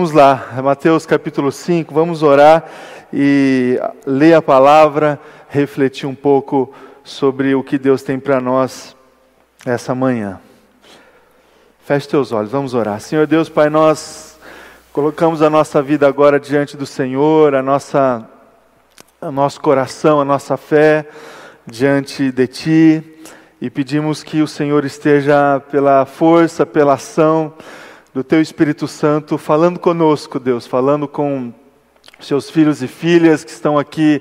Vamos lá, Mateus capítulo 5, vamos orar e ler a palavra, refletir um pouco sobre o que Deus tem para nós essa manhã. Feche teus olhos, vamos orar. Senhor Deus, Pai, nós colocamos a nossa vida agora diante do Senhor, a nossa, o nosso coração, a nossa fé diante de Ti e pedimos que o Senhor esteja pela força, pela ação, do Teu Espírito Santo falando conosco, Deus, falando com seus filhos e filhas que estão aqui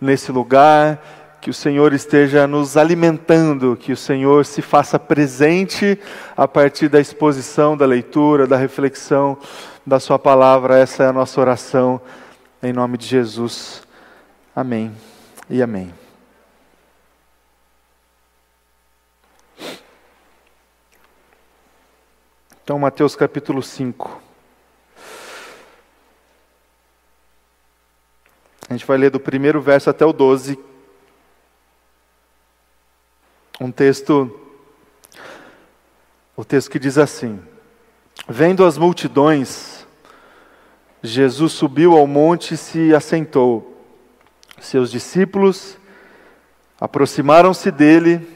nesse lugar, que o Senhor esteja nos alimentando, que o Senhor se faça presente a partir da exposição, da leitura, da reflexão da Sua palavra. Essa é a nossa oração, em nome de Jesus. Amém e amém. Então, Mateus capítulo 5. A gente vai ler do primeiro verso até o 12. Um texto, o texto que diz assim: Vendo as multidões, Jesus subiu ao monte e se assentou. Seus discípulos aproximaram-se dele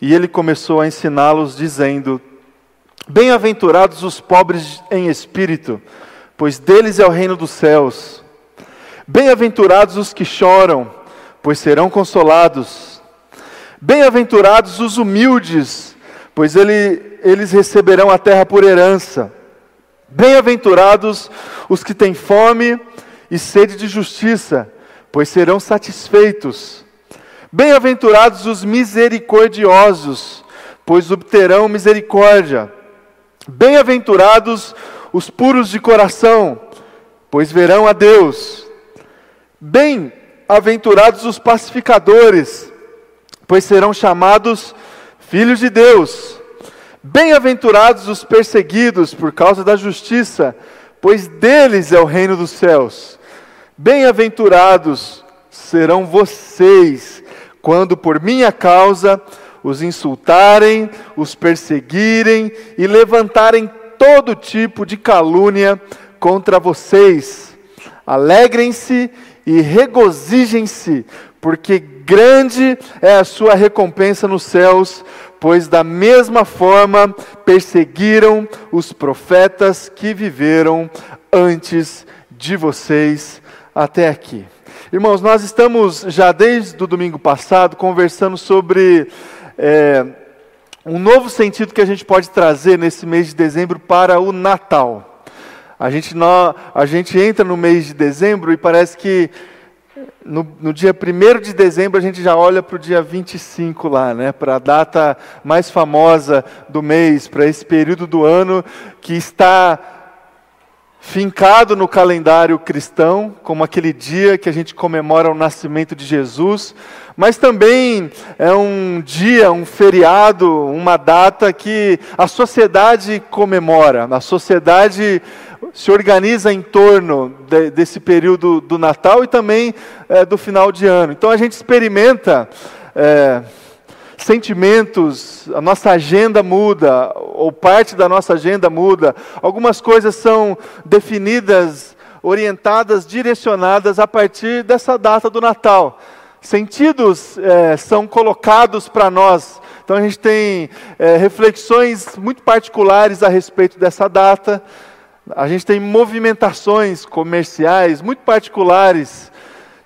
e ele começou a ensiná-los, dizendo: Bem-aventurados os pobres em espírito, pois deles é o reino dos céus. Bem-aventurados os que choram, pois serão consolados. Bem-aventurados os humildes, pois ele, eles receberão a terra por herança. Bem-aventurados os que têm fome e sede de justiça, pois serão satisfeitos. Bem-aventurados os misericordiosos, pois obterão misericórdia. Bem-aventurados os puros de coração, pois verão a Deus. Bem-aventurados os pacificadores, pois serão chamados filhos de Deus. Bem-aventurados os perseguidos por causa da justiça, pois deles é o reino dos céus. Bem-aventurados serão vocês, quando por minha causa os insultarem, os perseguirem e levantarem todo tipo de calúnia contra vocês. Alegrem-se e regozijem-se, porque grande é a sua recompensa nos céus, pois da mesma forma perseguiram os profetas que viveram antes de vocês até aqui. Irmãos, nós estamos já desde o domingo passado conversando sobre é, um novo sentido que a gente pode trazer nesse mês de dezembro para o Natal. A gente, a gente entra no mês de dezembro e parece que no, no dia 1 de dezembro a gente já olha para o dia 25 lá, né, para a data mais famosa do mês, para esse período do ano que está fincado no calendário cristão, como aquele dia que a gente comemora o nascimento de Jesus, mas também é um dia, um feriado, uma data que a sociedade comemora, a sociedade se organiza em torno de, desse período do Natal e também é, do final de ano. Então a gente experimenta. É, sentimentos, a nossa agenda muda, ou parte da nossa agenda muda, algumas coisas são definidas, orientadas, direcionadas a partir dessa data do Natal. Sentidos é, são colocados para nós. Então a gente tem é, reflexões muito particulares a respeito dessa data. A gente tem movimentações comerciais muito particulares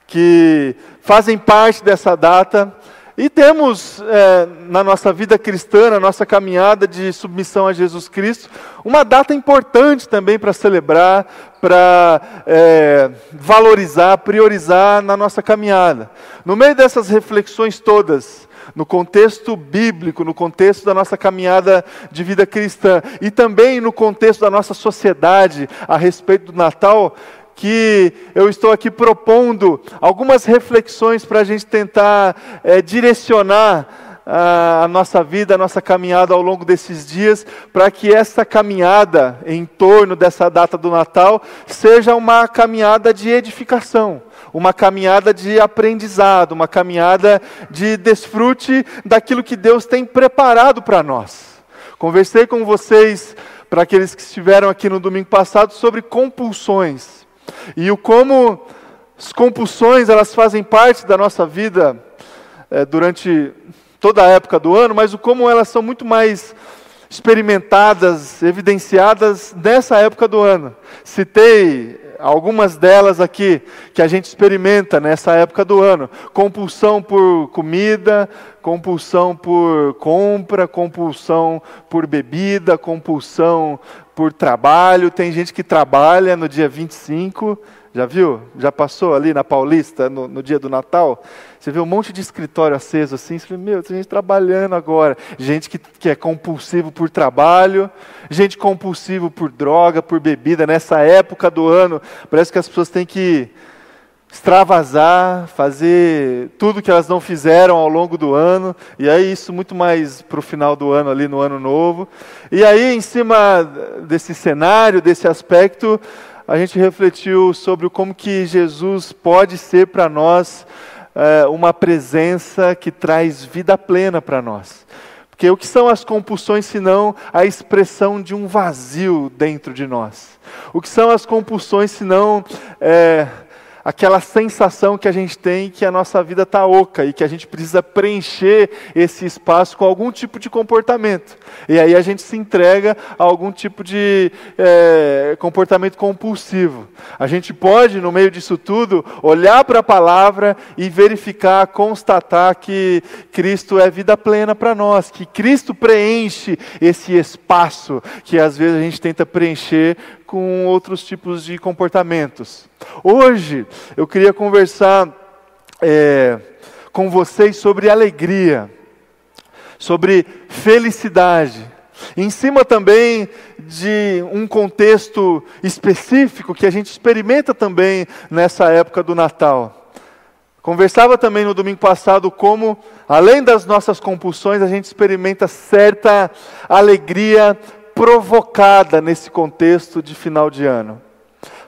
que fazem parte dessa data. E temos é, na nossa vida cristã, na nossa caminhada de submissão a Jesus Cristo, uma data importante também para celebrar, para é, valorizar, priorizar na nossa caminhada. No meio dessas reflexões todas, no contexto bíblico, no contexto da nossa caminhada de vida cristã e também no contexto da nossa sociedade a respeito do Natal, que eu estou aqui propondo algumas reflexões para a gente tentar é, direcionar a, a nossa vida, a nossa caminhada ao longo desses dias, para que essa caminhada em torno dessa data do Natal seja uma caminhada de edificação uma caminhada de aprendizado, uma caminhada de desfrute daquilo que Deus tem preparado para nós. Conversei com vocês para aqueles que estiveram aqui no domingo passado sobre compulsões. E o como as compulsões elas fazem parte da nossa vida é, durante toda a época do ano, mas o como elas são muito mais experimentadas, evidenciadas nessa época do ano. Citei algumas delas aqui que a gente experimenta nessa época do ano: compulsão por comida, compulsão por compra, compulsão por bebida, compulsão por trabalho. Tem gente que trabalha no dia 25 já viu? Já passou ali na Paulista no, no, dia do Natal? Você vê um monte de escritório aceso assim, você fala, meu, tem gente trabalhando agora. Gente que, que é compulsivo por trabalho, gente compulsivo por droga, por bebida. Nessa época do ano, parece que as pessoas têm que extravasar, fazer tudo que elas não fizeram ao longo do ano, e aí isso muito mais para o final do ano, ali no ano novo. E aí, em cima desse cenário, desse aspecto, a gente refletiu sobre como que Jesus pode ser para nós é, uma presença que traz vida plena para nós. Porque o que são as compulsões senão a expressão de um vazio dentro de nós? O que são as compulsões senão é, aquela sensação que a gente tem que a nossa vida está oca e que a gente precisa preencher esse espaço com algum tipo de comportamento. E aí a gente se entrega a algum tipo de é, comportamento compulsivo. A gente pode, no meio disso tudo, olhar para a palavra e verificar, constatar que Cristo é vida plena para nós, que Cristo preenche esse espaço que às vezes a gente tenta preencher com outros tipos de comportamentos. Hoje eu queria conversar é, com vocês sobre alegria, sobre felicidade, em cima também de um contexto específico que a gente experimenta também nessa época do Natal. Conversava também no domingo passado como, além das nossas compulsões, a gente experimenta certa alegria provocada nesse contexto de final de ano.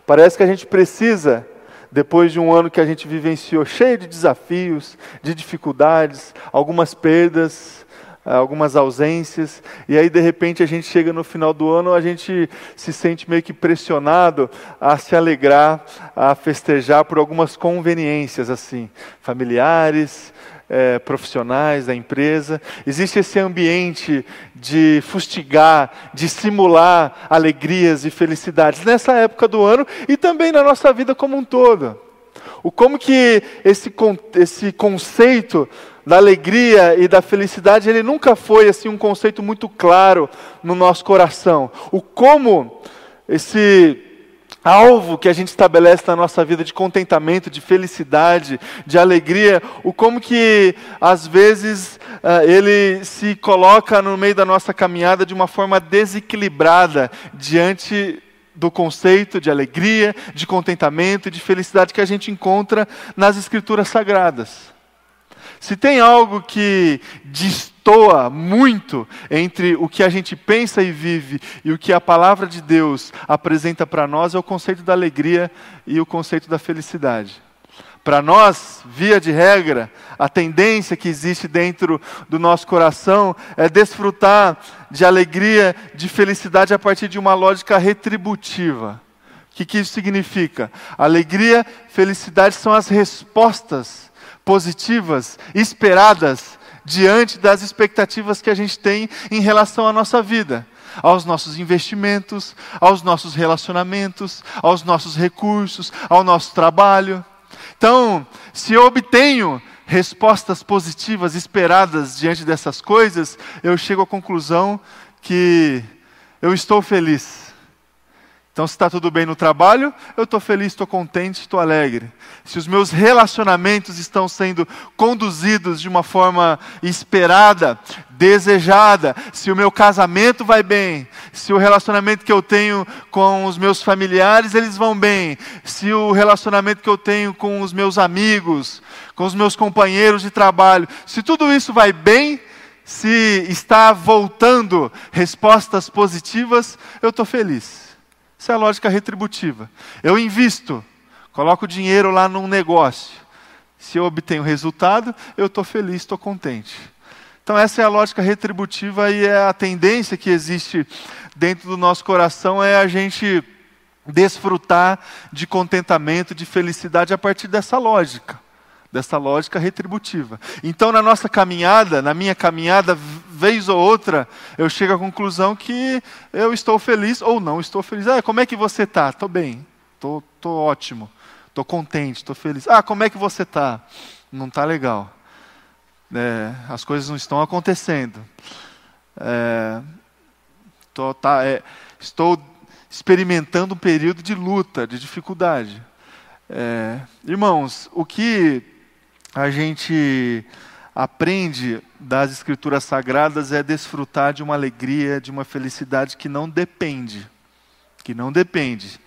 Parece que a gente precisa, depois de um ano que a gente vivenciou cheio de desafios, de dificuldades, algumas perdas, algumas ausências, e aí de repente a gente chega no final do ano, a gente se sente meio que pressionado a se alegrar, a festejar por algumas conveniências assim, familiares, é, profissionais da empresa. Existe esse ambiente de fustigar, de simular alegrias e felicidades nessa época do ano e também na nossa vida como um todo. O como que esse, esse conceito da alegria e da felicidade, ele nunca foi assim um conceito muito claro no nosso coração. O como esse alvo que a gente estabelece na nossa vida de contentamento, de felicidade, de alegria, o como que às vezes uh, ele se coloca no meio da nossa caminhada de uma forma desequilibrada diante do conceito de alegria, de contentamento e de felicidade que a gente encontra nas escrituras sagradas. Se tem algo que destoa muito entre o que a gente pensa e vive e o que a palavra de Deus apresenta para nós, é o conceito da alegria e o conceito da felicidade. Para nós, via de regra, a tendência que existe dentro do nosso coração é desfrutar de alegria, de felicidade a partir de uma lógica retributiva. O que, que isso significa? Alegria, felicidade são as respostas positivas, esperadas, diante das expectativas que a gente tem em relação à nossa vida, aos nossos investimentos, aos nossos relacionamentos, aos nossos recursos, ao nosso trabalho. Então, se eu obtenho respostas positivas esperadas diante dessas coisas, eu chego à conclusão que eu estou feliz. Então, se está tudo bem no trabalho, eu estou feliz, estou contente, estou alegre. Se os meus relacionamentos estão sendo conduzidos de uma forma esperada, desejada, se o meu casamento vai bem, se o relacionamento que eu tenho com os meus familiares, eles vão bem, se o relacionamento que eu tenho com os meus amigos, com os meus companheiros de trabalho, se tudo isso vai bem, se está voltando respostas positivas, eu estou feliz. Essa é a lógica retributiva. Eu invisto, coloco dinheiro lá num negócio. Se eu obtenho resultado, eu estou feliz, estou contente. Então, essa é a lógica retributiva e é a tendência que existe dentro do nosso coração é a gente desfrutar de contentamento, de felicidade a partir dessa lógica, dessa lógica retributiva. Então, na nossa caminhada, na minha caminhada, vez ou outra, eu chego à conclusão que eu estou feliz ou não estou feliz. Ah, como é que você está? Estou bem, estou ótimo, estou contente, estou feliz. Ah, como é que você está? Não está legal é, as coisas não estão acontecendo. É, tô, tá, é, estou experimentando um período de luta, de dificuldade. É, irmãos, o que a gente aprende das Escrituras Sagradas é desfrutar de uma alegria, de uma felicidade que não depende, que não depende.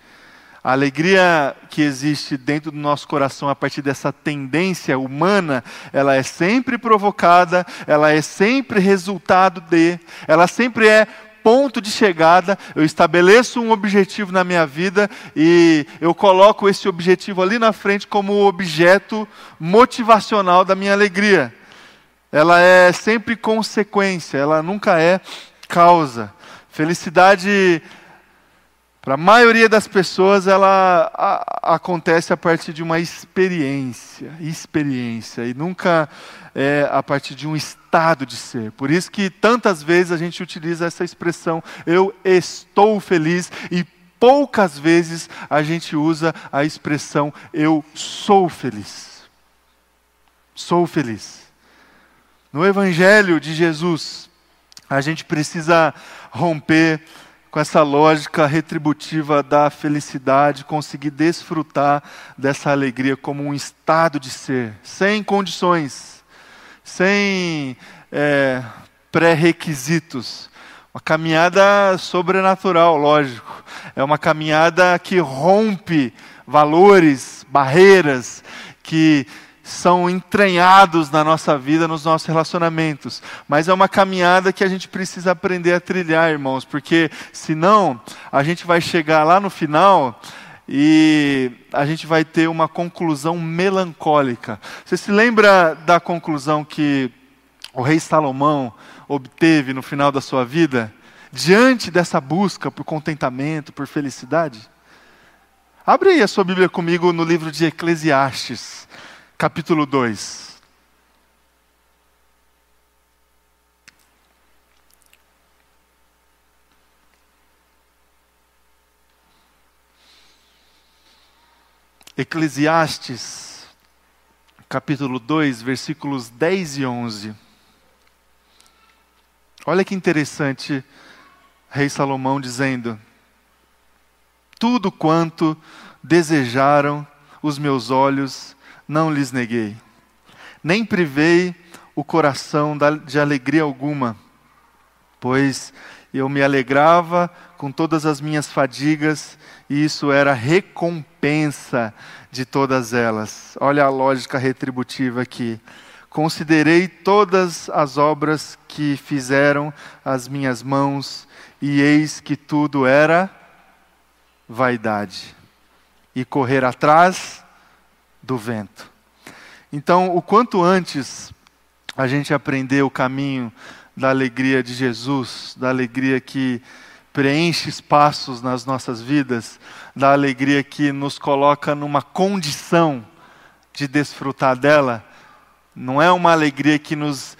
A alegria que existe dentro do nosso coração a partir dessa tendência humana, ela é sempre provocada, ela é sempre resultado de, ela sempre é ponto de chegada, eu estabeleço um objetivo na minha vida e eu coloco esse objetivo ali na frente como objeto motivacional da minha alegria. Ela é sempre consequência, ela nunca é causa. Felicidade para a maioria das pessoas, ela a, acontece a partir de uma experiência, experiência, e nunca é a partir de um estado de ser. Por isso que tantas vezes a gente utiliza essa expressão, eu estou feliz, e poucas vezes a gente usa a expressão, eu sou feliz. Sou feliz. No Evangelho de Jesus, a gente precisa romper com essa lógica retributiva da felicidade, conseguir desfrutar dessa alegria como um estado de ser, sem condições, sem é, pré-requisitos. Uma caminhada sobrenatural, lógico. É uma caminhada que rompe valores, barreiras, que são entranhados na nossa vida, nos nossos relacionamentos. Mas é uma caminhada que a gente precisa aprender a trilhar, irmãos, porque senão a gente vai chegar lá no final e a gente vai ter uma conclusão melancólica. Você se lembra da conclusão que o rei Salomão obteve no final da sua vida, diante dessa busca por contentamento, por felicidade? Abre aí a sua Bíblia comigo no livro de Eclesiastes capítulo 2. Eclesiastes, capítulo 2, versículos 10 e 11. Olha que interessante, Rei Salomão dizendo: Tudo quanto desejaram os meus olhos não lhes neguei, nem privei o coração de alegria alguma, pois eu me alegrava com todas as minhas fadigas, e isso era recompensa de todas elas. Olha a lógica retributiva aqui. Considerei todas as obras que fizeram as minhas mãos, e eis que tudo era vaidade. E correr atrás do vento. Então, o quanto antes a gente aprender o caminho da alegria de Jesus, da alegria que preenche espaços nas nossas vidas, da alegria que nos coloca numa condição de desfrutar dela, não é uma alegria que nos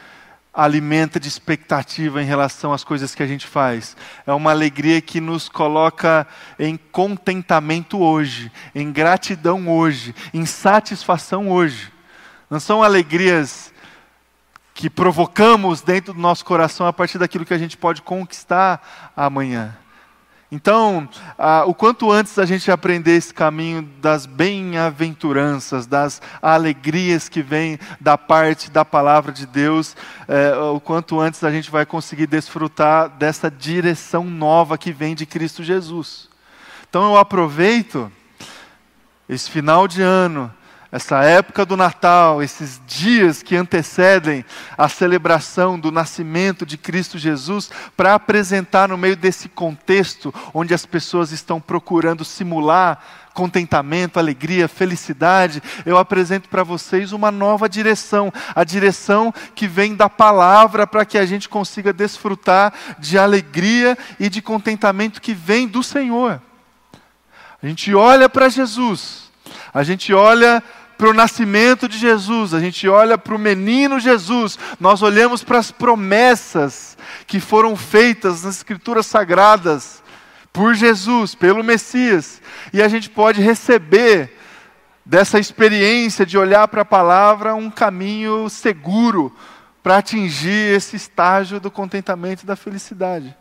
alimenta de expectativa em relação às coisas que a gente faz. É uma alegria que nos coloca em contentamento hoje, em gratidão hoje, em satisfação hoje. Não são alegrias que provocamos dentro do nosso coração a partir daquilo que a gente pode conquistar amanhã. Então, ah, o quanto antes a gente aprender esse caminho das bem-aventuranças, das alegrias que vêm da parte da palavra de Deus, eh, o quanto antes a gente vai conseguir desfrutar dessa direção nova que vem de Cristo Jesus. Então, eu aproveito esse final de ano essa época do Natal, esses dias que antecedem a celebração do nascimento de Cristo Jesus, para apresentar no meio desse contexto onde as pessoas estão procurando simular contentamento, alegria, felicidade, eu apresento para vocês uma nova direção, a direção que vem da palavra para que a gente consiga desfrutar de alegria e de contentamento que vem do Senhor. A gente olha para Jesus, a gente olha para o nascimento de Jesus, a gente olha para o menino Jesus, nós olhamos para as promessas que foram feitas nas Escrituras Sagradas por Jesus, pelo Messias, e a gente pode receber dessa experiência de olhar para a palavra um caminho seguro para atingir esse estágio do contentamento e da felicidade.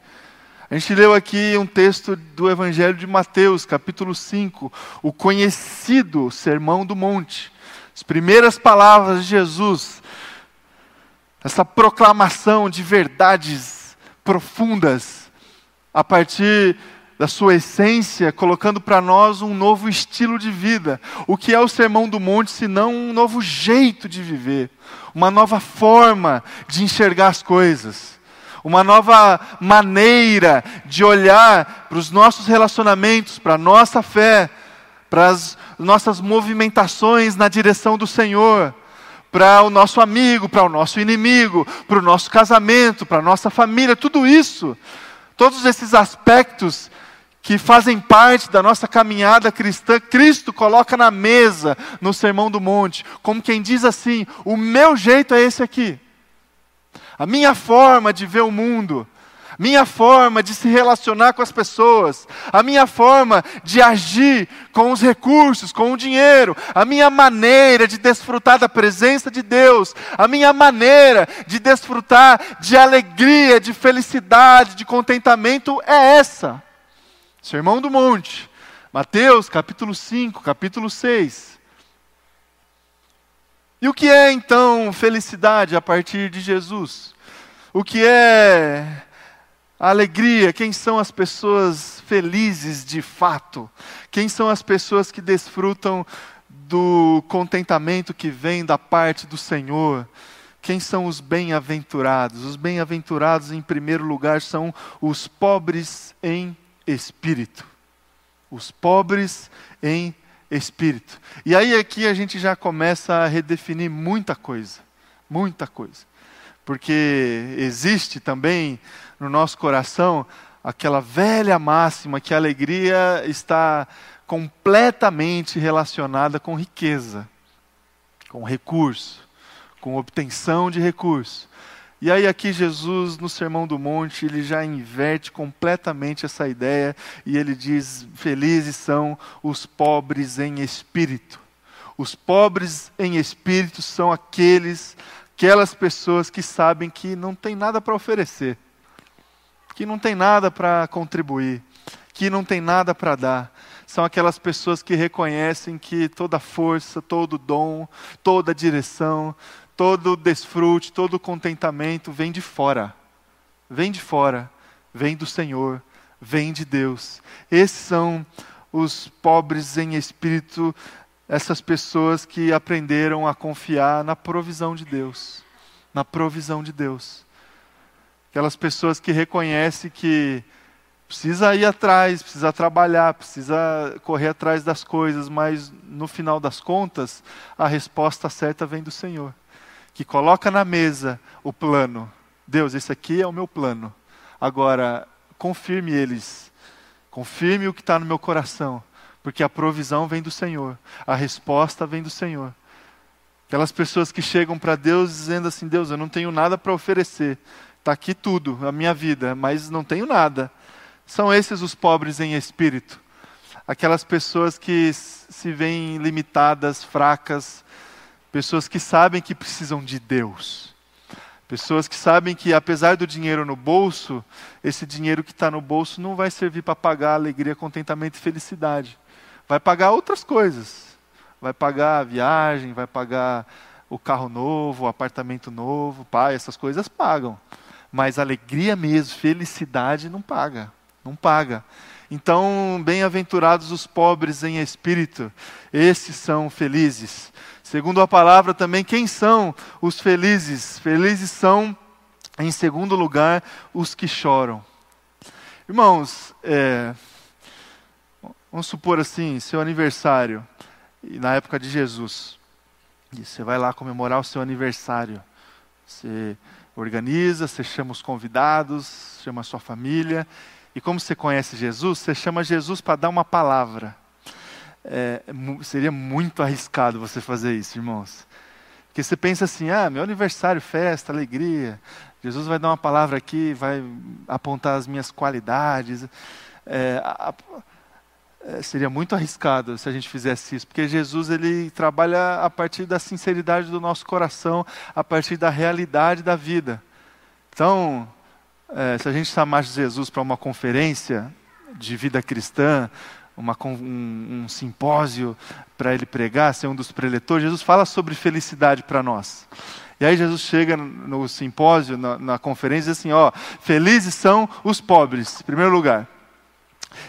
A gente leu aqui um texto do Evangelho de Mateus, capítulo 5, o conhecido Sermão do Monte. As primeiras palavras de Jesus, essa proclamação de verdades profundas, a partir da sua essência, colocando para nós um novo estilo de vida. O que é o Sermão do Monte, se não um novo jeito de viver, uma nova forma de enxergar as coisas uma nova maneira de olhar para os nossos relacionamentos, para a nossa fé, para as nossas movimentações na direção do Senhor, para o nosso amigo, para o nosso inimigo, para o nosso casamento, para a nossa família, tudo isso, todos esses aspectos que fazem parte da nossa caminhada cristã, Cristo coloca na mesa no Sermão do Monte, como quem diz assim: o meu jeito é esse aqui a minha forma de ver o mundo, minha forma de se relacionar com as pessoas, a minha forma de agir com os recursos, com o dinheiro, a minha maneira de desfrutar da presença de Deus, a minha maneira de desfrutar de alegria, de felicidade, de contentamento é essa. Sermão do Monte, Mateus capítulo 5, capítulo 6. E o que é então felicidade a partir de Jesus? O que é alegria? Quem são as pessoas felizes de fato? Quem são as pessoas que desfrutam do contentamento que vem da parte do Senhor? Quem são os bem-aventurados? Os bem-aventurados, em primeiro lugar, são os pobres em espírito. Os pobres em espírito. E aí aqui a gente já começa a redefinir muita coisa, muita coisa. Porque existe também no nosso coração aquela velha máxima que a alegria está completamente relacionada com riqueza, com recurso, com obtenção de recurso. E aí aqui Jesus no Sermão do Monte, ele já inverte completamente essa ideia e ele diz: "Felizes são os pobres em espírito". Os pobres em espírito são aqueles aquelas pessoas que sabem que não tem nada para oferecer, que não tem nada para contribuir, que não tem nada para dar. São aquelas pessoas que reconhecem que toda força, todo dom, toda direção, todo desfrute, todo contentamento vem de fora. Vem de fora, vem do Senhor, vem de Deus. Esses são os pobres em espírito, essas pessoas que aprenderam a confiar na provisão de Deus. Na provisão de Deus. Aquelas pessoas que reconhecem que precisa ir atrás, precisa trabalhar, precisa correr atrás das coisas, mas no final das contas, a resposta certa vem do Senhor que coloca na mesa o plano. Deus, esse aqui é o meu plano. Agora, confirme eles. Confirme o que está no meu coração. Porque a provisão vem do Senhor. A resposta vem do Senhor. Aquelas pessoas que chegam para Deus dizendo assim: Deus, eu não tenho nada para oferecer. Está aqui tudo, a minha vida, mas não tenho nada. São esses os pobres em espírito. Aquelas pessoas que se veem limitadas, fracas, Pessoas que sabem que precisam de Deus. Pessoas que sabem que, apesar do dinheiro no bolso, esse dinheiro que está no bolso não vai servir para pagar alegria, contentamento e felicidade. Vai pagar outras coisas. Vai pagar a viagem, vai pagar o carro novo, o apartamento novo, pai, essas coisas pagam. Mas alegria mesmo, felicidade não paga. Não paga. Então, bem-aventurados os pobres em espírito, esses são felizes. Segundo a palavra também, quem são os felizes? Felizes são, em segundo lugar, os que choram. Irmãos, é, Vamos supor assim, seu aniversário, na época de Jesus. Você vai lá comemorar o seu aniversário. Você organiza, você chama os convidados, chama a sua família. E como você conhece Jesus, você chama Jesus para dar uma palavra. É, seria muito arriscado você fazer isso, irmãos. Porque você pensa assim: ah, meu aniversário, festa, alegria. Jesus vai dar uma palavra aqui, vai apontar as minhas qualidades. É, a, a, é, seria muito arriscado se a gente fizesse isso, porque Jesus ele trabalha a partir da sinceridade do nosso coração, a partir da realidade da vida. Então, é, se a gente chamasse Jesus para uma conferência de vida cristã, uma, um, um simpósio para ele pregar, ser um dos preletores, Jesus fala sobre felicidade para nós. E aí Jesus chega no simpósio, na, na conferência, e diz assim: ó, felizes são os pobres, em primeiro lugar.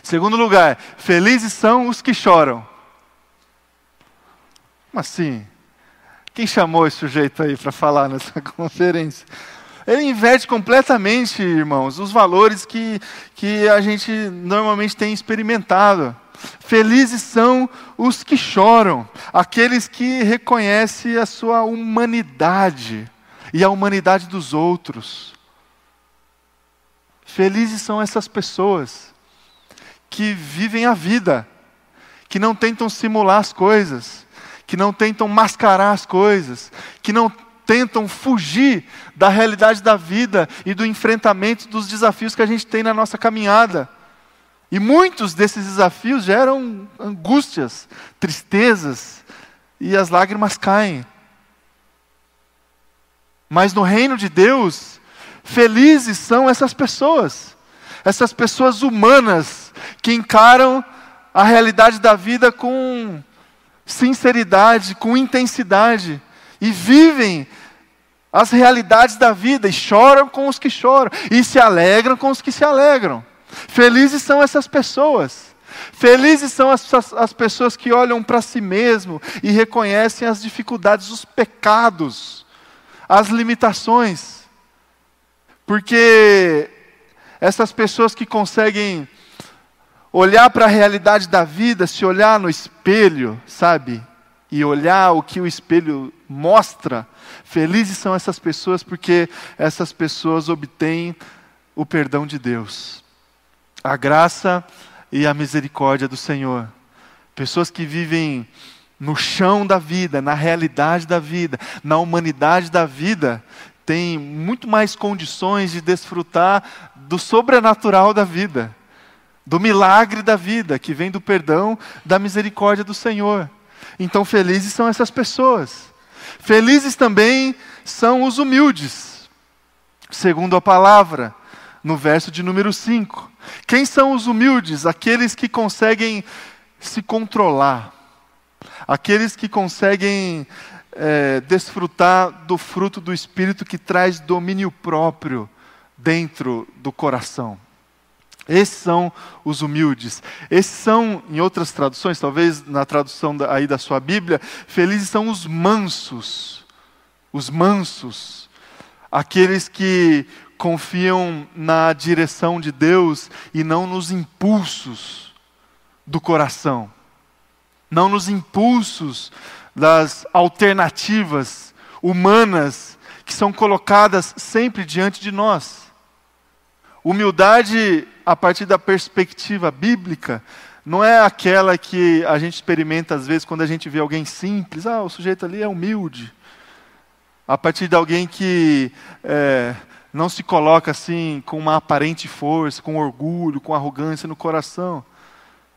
Segundo lugar, felizes são os que choram. Como assim? Quem chamou esse sujeito aí para falar nessa conferência? Ele inverte completamente, irmãos, os valores que, que a gente normalmente tem experimentado. Felizes são os que choram, aqueles que reconhecem a sua humanidade e a humanidade dos outros. Felizes são essas pessoas que vivem a vida, que não tentam simular as coisas, que não tentam mascarar as coisas, que não tentam fugir da realidade da vida e do enfrentamento dos desafios que a gente tem na nossa caminhada. E muitos desses desafios geram angústias, tristezas, e as lágrimas caem. Mas no reino de Deus, felizes são essas pessoas, essas pessoas humanas que encaram a realidade da vida com sinceridade, com intensidade e vivem as realidades da vida e choram com os que choram e se alegram com os que se alegram. Felizes são essas pessoas. Felizes são as, as, as pessoas que olham para si mesmo e reconhecem as dificuldades, os pecados, as limitações. Porque essas pessoas que conseguem olhar para a realidade da vida, se olhar no espelho, sabe? E olhar o que o espelho mostra. Felizes são essas pessoas porque essas pessoas obtêm o perdão de Deus, a graça e a misericórdia do Senhor. Pessoas que vivem no chão da vida, na realidade da vida, na humanidade da vida, têm muito mais condições de desfrutar do sobrenatural da vida do milagre da vida, que vem do perdão, da misericórdia do Senhor. Então, felizes são essas pessoas. Felizes também são os humildes, segundo a palavra, no verso de número 5. Quem são os humildes? Aqueles que conseguem se controlar, aqueles que conseguem é, desfrutar do fruto do Espírito que traz domínio próprio dentro do coração. Esses são os humildes. Esses são, em outras traduções, talvez na tradução da, aí da sua Bíblia, felizes são os mansos. Os mansos. Aqueles que confiam na direção de Deus e não nos impulsos do coração. Não nos impulsos das alternativas humanas que são colocadas sempre diante de nós. Humildade, a partir da perspectiva bíblica, não é aquela que a gente experimenta às vezes quando a gente vê alguém simples. Ah, o sujeito ali é humilde. A partir de alguém que é, não se coloca assim com uma aparente força, com orgulho, com arrogância no coração.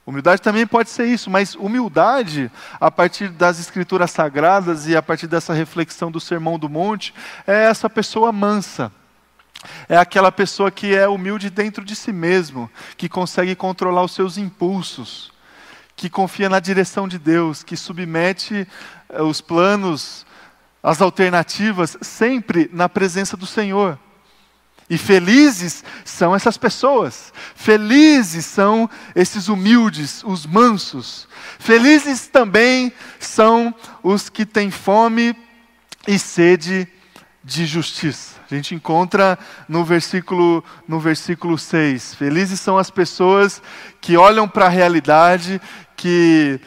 Humildade também pode ser isso, mas humildade, a partir das escrituras sagradas e a partir dessa reflexão do Sermão do Monte, é essa pessoa mansa é aquela pessoa que é humilde dentro de si mesmo, que consegue controlar os seus impulsos, que confia na direção de Deus, que submete eh, os planos, as alternativas, sempre na presença do Senhor. E felizes são essas pessoas, felizes são esses humildes, os mansos. Felizes também são os que têm fome e sede de justiça. A gente encontra no versículo, no versículo 6. Felizes são as pessoas que olham para a realidade, que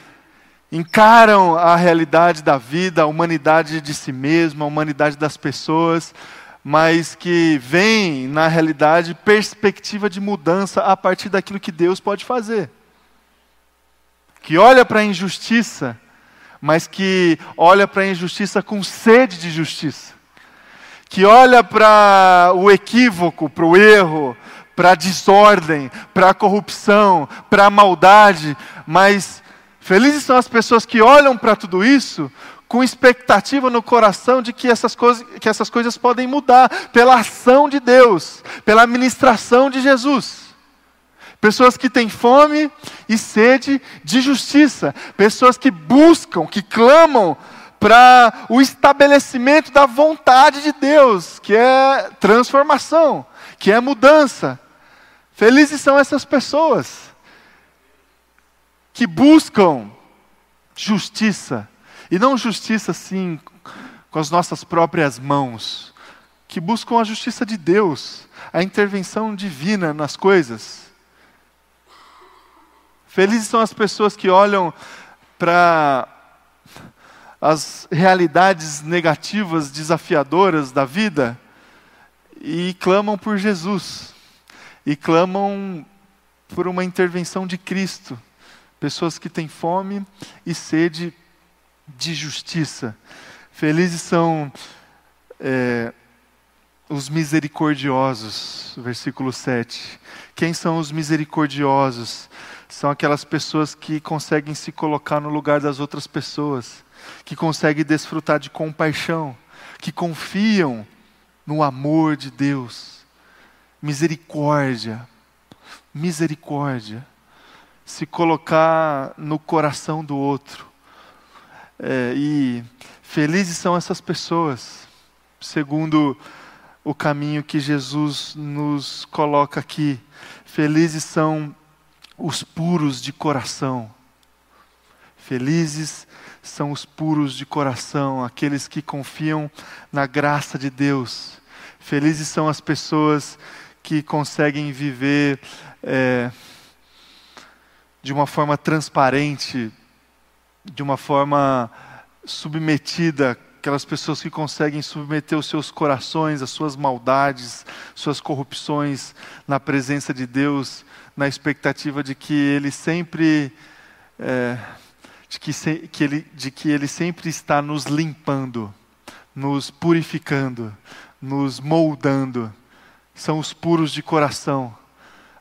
encaram a realidade da vida, a humanidade de si mesma, a humanidade das pessoas, mas que veem na realidade perspectiva de mudança a partir daquilo que Deus pode fazer. Que olha para a injustiça, mas que olha para a injustiça com sede de justiça. Que olha para o equívoco, para o erro, para a desordem, para a corrupção, para a maldade, mas felizes são as pessoas que olham para tudo isso com expectativa no coração de que essas, coisas, que essas coisas podem mudar pela ação de Deus, pela administração de Jesus. Pessoas que têm fome e sede de justiça, pessoas que buscam, que clamam para o estabelecimento da vontade de Deus, que é transformação, que é mudança. Felizes são essas pessoas que buscam justiça, e não justiça assim, com as nossas próprias mãos, que buscam a justiça de Deus, a intervenção divina nas coisas. Felizes são as pessoas que olham para as realidades negativas, desafiadoras da vida e clamam por Jesus, e clamam por uma intervenção de Cristo. Pessoas que têm fome e sede de justiça. Felizes são é, os misericordiosos, versículo 7. Quem são os misericordiosos? São aquelas pessoas que conseguem se colocar no lugar das outras pessoas, que conseguem desfrutar de compaixão, que confiam no amor de Deus. Misericórdia, misericórdia. Se colocar no coração do outro é, e felizes são essas pessoas, segundo o caminho que Jesus nos coloca aqui. Felizes são os puros de coração. Felizes são os puros de coração, aqueles que confiam na graça de Deus. Felizes são as pessoas que conseguem viver é, de uma forma transparente de uma forma submetida, aquelas pessoas que conseguem submeter os seus corações, as suas maldades, suas corrupções na presença de Deus, na expectativa de que Ele sempre. É, de, que, se, que ele, de que Ele sempre está nos limpando, nos purificando, nos moldando. São os puros de coração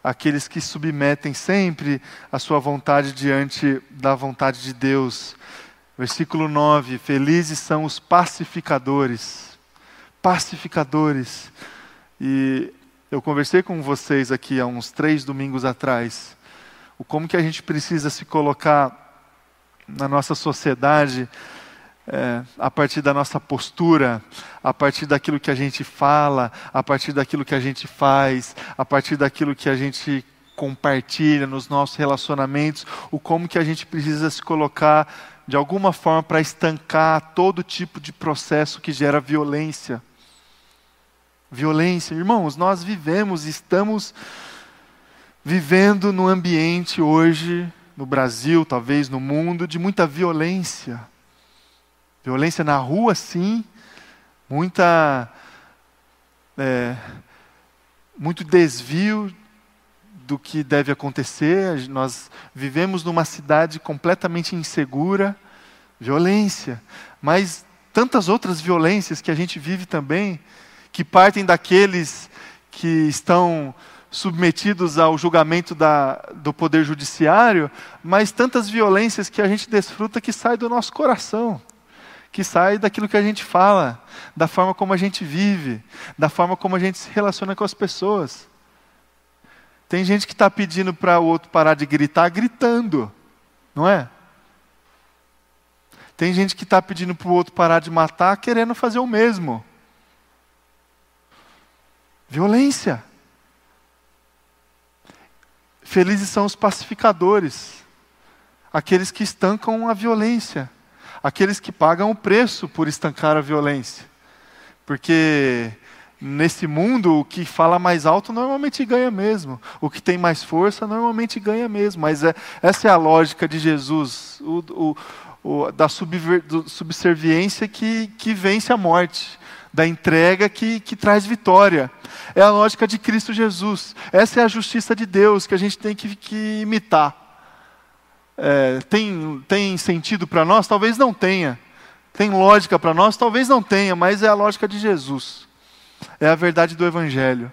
aqueles que submetem sempre a sua vontade diante da vontade de Deus. Versículo 9: Felizes são os pacificadores. Pacificadores. E eu conversei com vocês aqui há uns três domingos atrás, o como que a gente precisa se colocar na nossa sociedade é, a partir da nossa postura, a partir daquilo que a gente fala, a partir daquilo que a gente faz, a partir daquilo que a gente compartilha nos nossos relacionamentos, o como que a gente precisa se colocar de alguma forma para estancar todo tipo de processo que gera violência. Violência, irmãos, nós vivemos, estamos vivendo num ambiente hoje, no Brasil, talvez no mundo, de muita violência. Violência na rua, sim. Muita. É, muito desvio do que deve acontecer. Nós vivemos numa cidade completamente insegura. Violência. Mas tantas outras violências que a gente vive também, que partem daqueles que estão submetidos ao julgamento da, do poder judiciário, mas tantas violências que a gente desfruta que sai do nosso coração que sai daquilo que a gente fala, da forma como a gente vive, da forma como a gente se relaciona com as pessoas. Tem gente que está pedindo para o outro parar de gritar, gritando, não é? Tem gente que está pedindo para o outro parar de matar, querendo fazer o mesmo. Violência. Felizes são os pacificadores, aqueles que estancam a violência aqueles que pagam o preço por estancar a violência. Porque nesse mundo, o que fala mais alto normalmente ganha mesmo. O que tem mais força normalmente ganha mesmo. Mas é, essa é a lógica de Jesus, o, o, o, da subver, subserviência que, que vence a morte, da entrega que, que traz vitória. É a lógica de Cristo Jesus. Essa é a justiça de Deus que a gente tem que, que imitar. É, tem, tem sentido para nós? Talvez não tenha. Tem lógica para nós? Talvez não tenha, mas é a lógica de Jesus. É a verdade do Evangelho.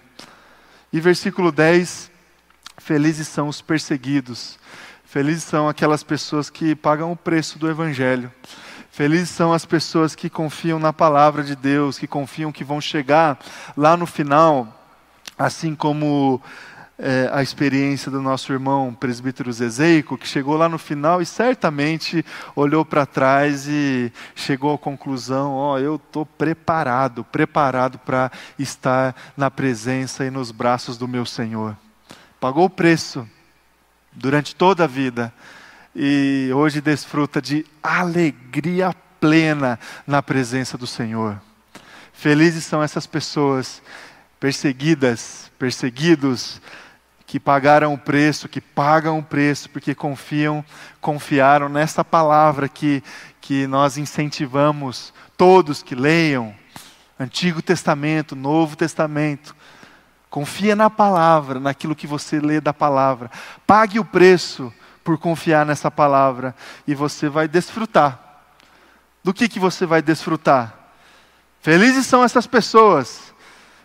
E versículo 10: Felizes são os perseguidos. Felizes são aquelas pessoas que pagam o preço do Evangelho. Felizes são as pessoas que confiam na palavra de Deus, que confiam que vão chegar lá no final, assim como é, a experiência do nosso irmão presbítero Zezeico, que chegou lá no final e certamente olhou para trás e chegou à conclusão: ó, oh, eu estou preparado, preparado para estar na presença e nos braços do meu Senhor. Pagou o preço durante toda a vida e hoje desfruta de alegria plena na presença do Senhor. Felizes são essas pessoas perseguidas, perseguidos que pagaram o preço, que pagam o preço, porque confiam, confiaram nessa palavra que, que nós incentivamos todos que leiam, Antigo Testamento, Novo Testamento. Confia na palavra, naquilo que você lê da palavra. Pague o preço por confiar nessa palavra e você vai desfrutar. Do que, que você vai desfrutar? Felizes são essas pessoas.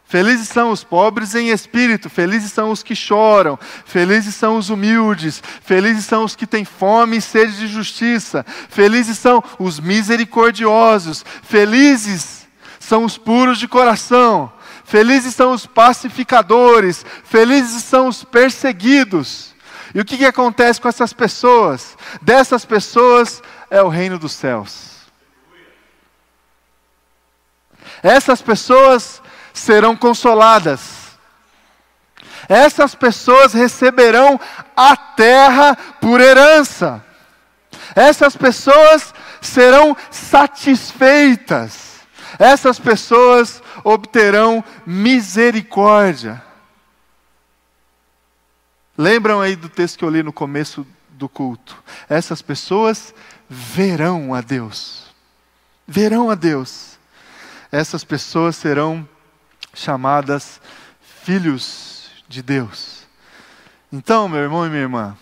Felizes são os pobres em espírito, felizes são os que choram, felizes são os humildes, felizes são os que têm fome e sede de justiça, felizes são os misericordiosos, felizes são os puros de coração, felizes são os pacificadores, felizes são os perseguidos. E o que, que acontece com essas pessoas? Dessas pessoas é o reino dos céus. Essas pessoas serão consoladas. Essas pessoas receberão a terra por herança. Essas pessoas serão satisfeitas. Essas pessoas obterão misericórdia. Lembram aí do texto que eu li no começo do culto? Essas pessoas verão a Deus. Verão a Deus. Essas pessoas serão chamadas filhos de Deus. Então, meu irmão e minha irmã,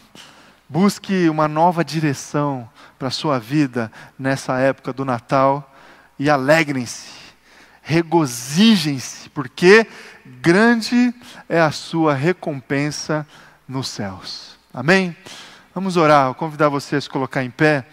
busque uma nova direção para a sua vida nessa época do Natal e alegrem-se, regozijem-se, porque grande é a sua recompensa nos céus. Amém? Vamos orar, vou convidar você a se colocar em pé.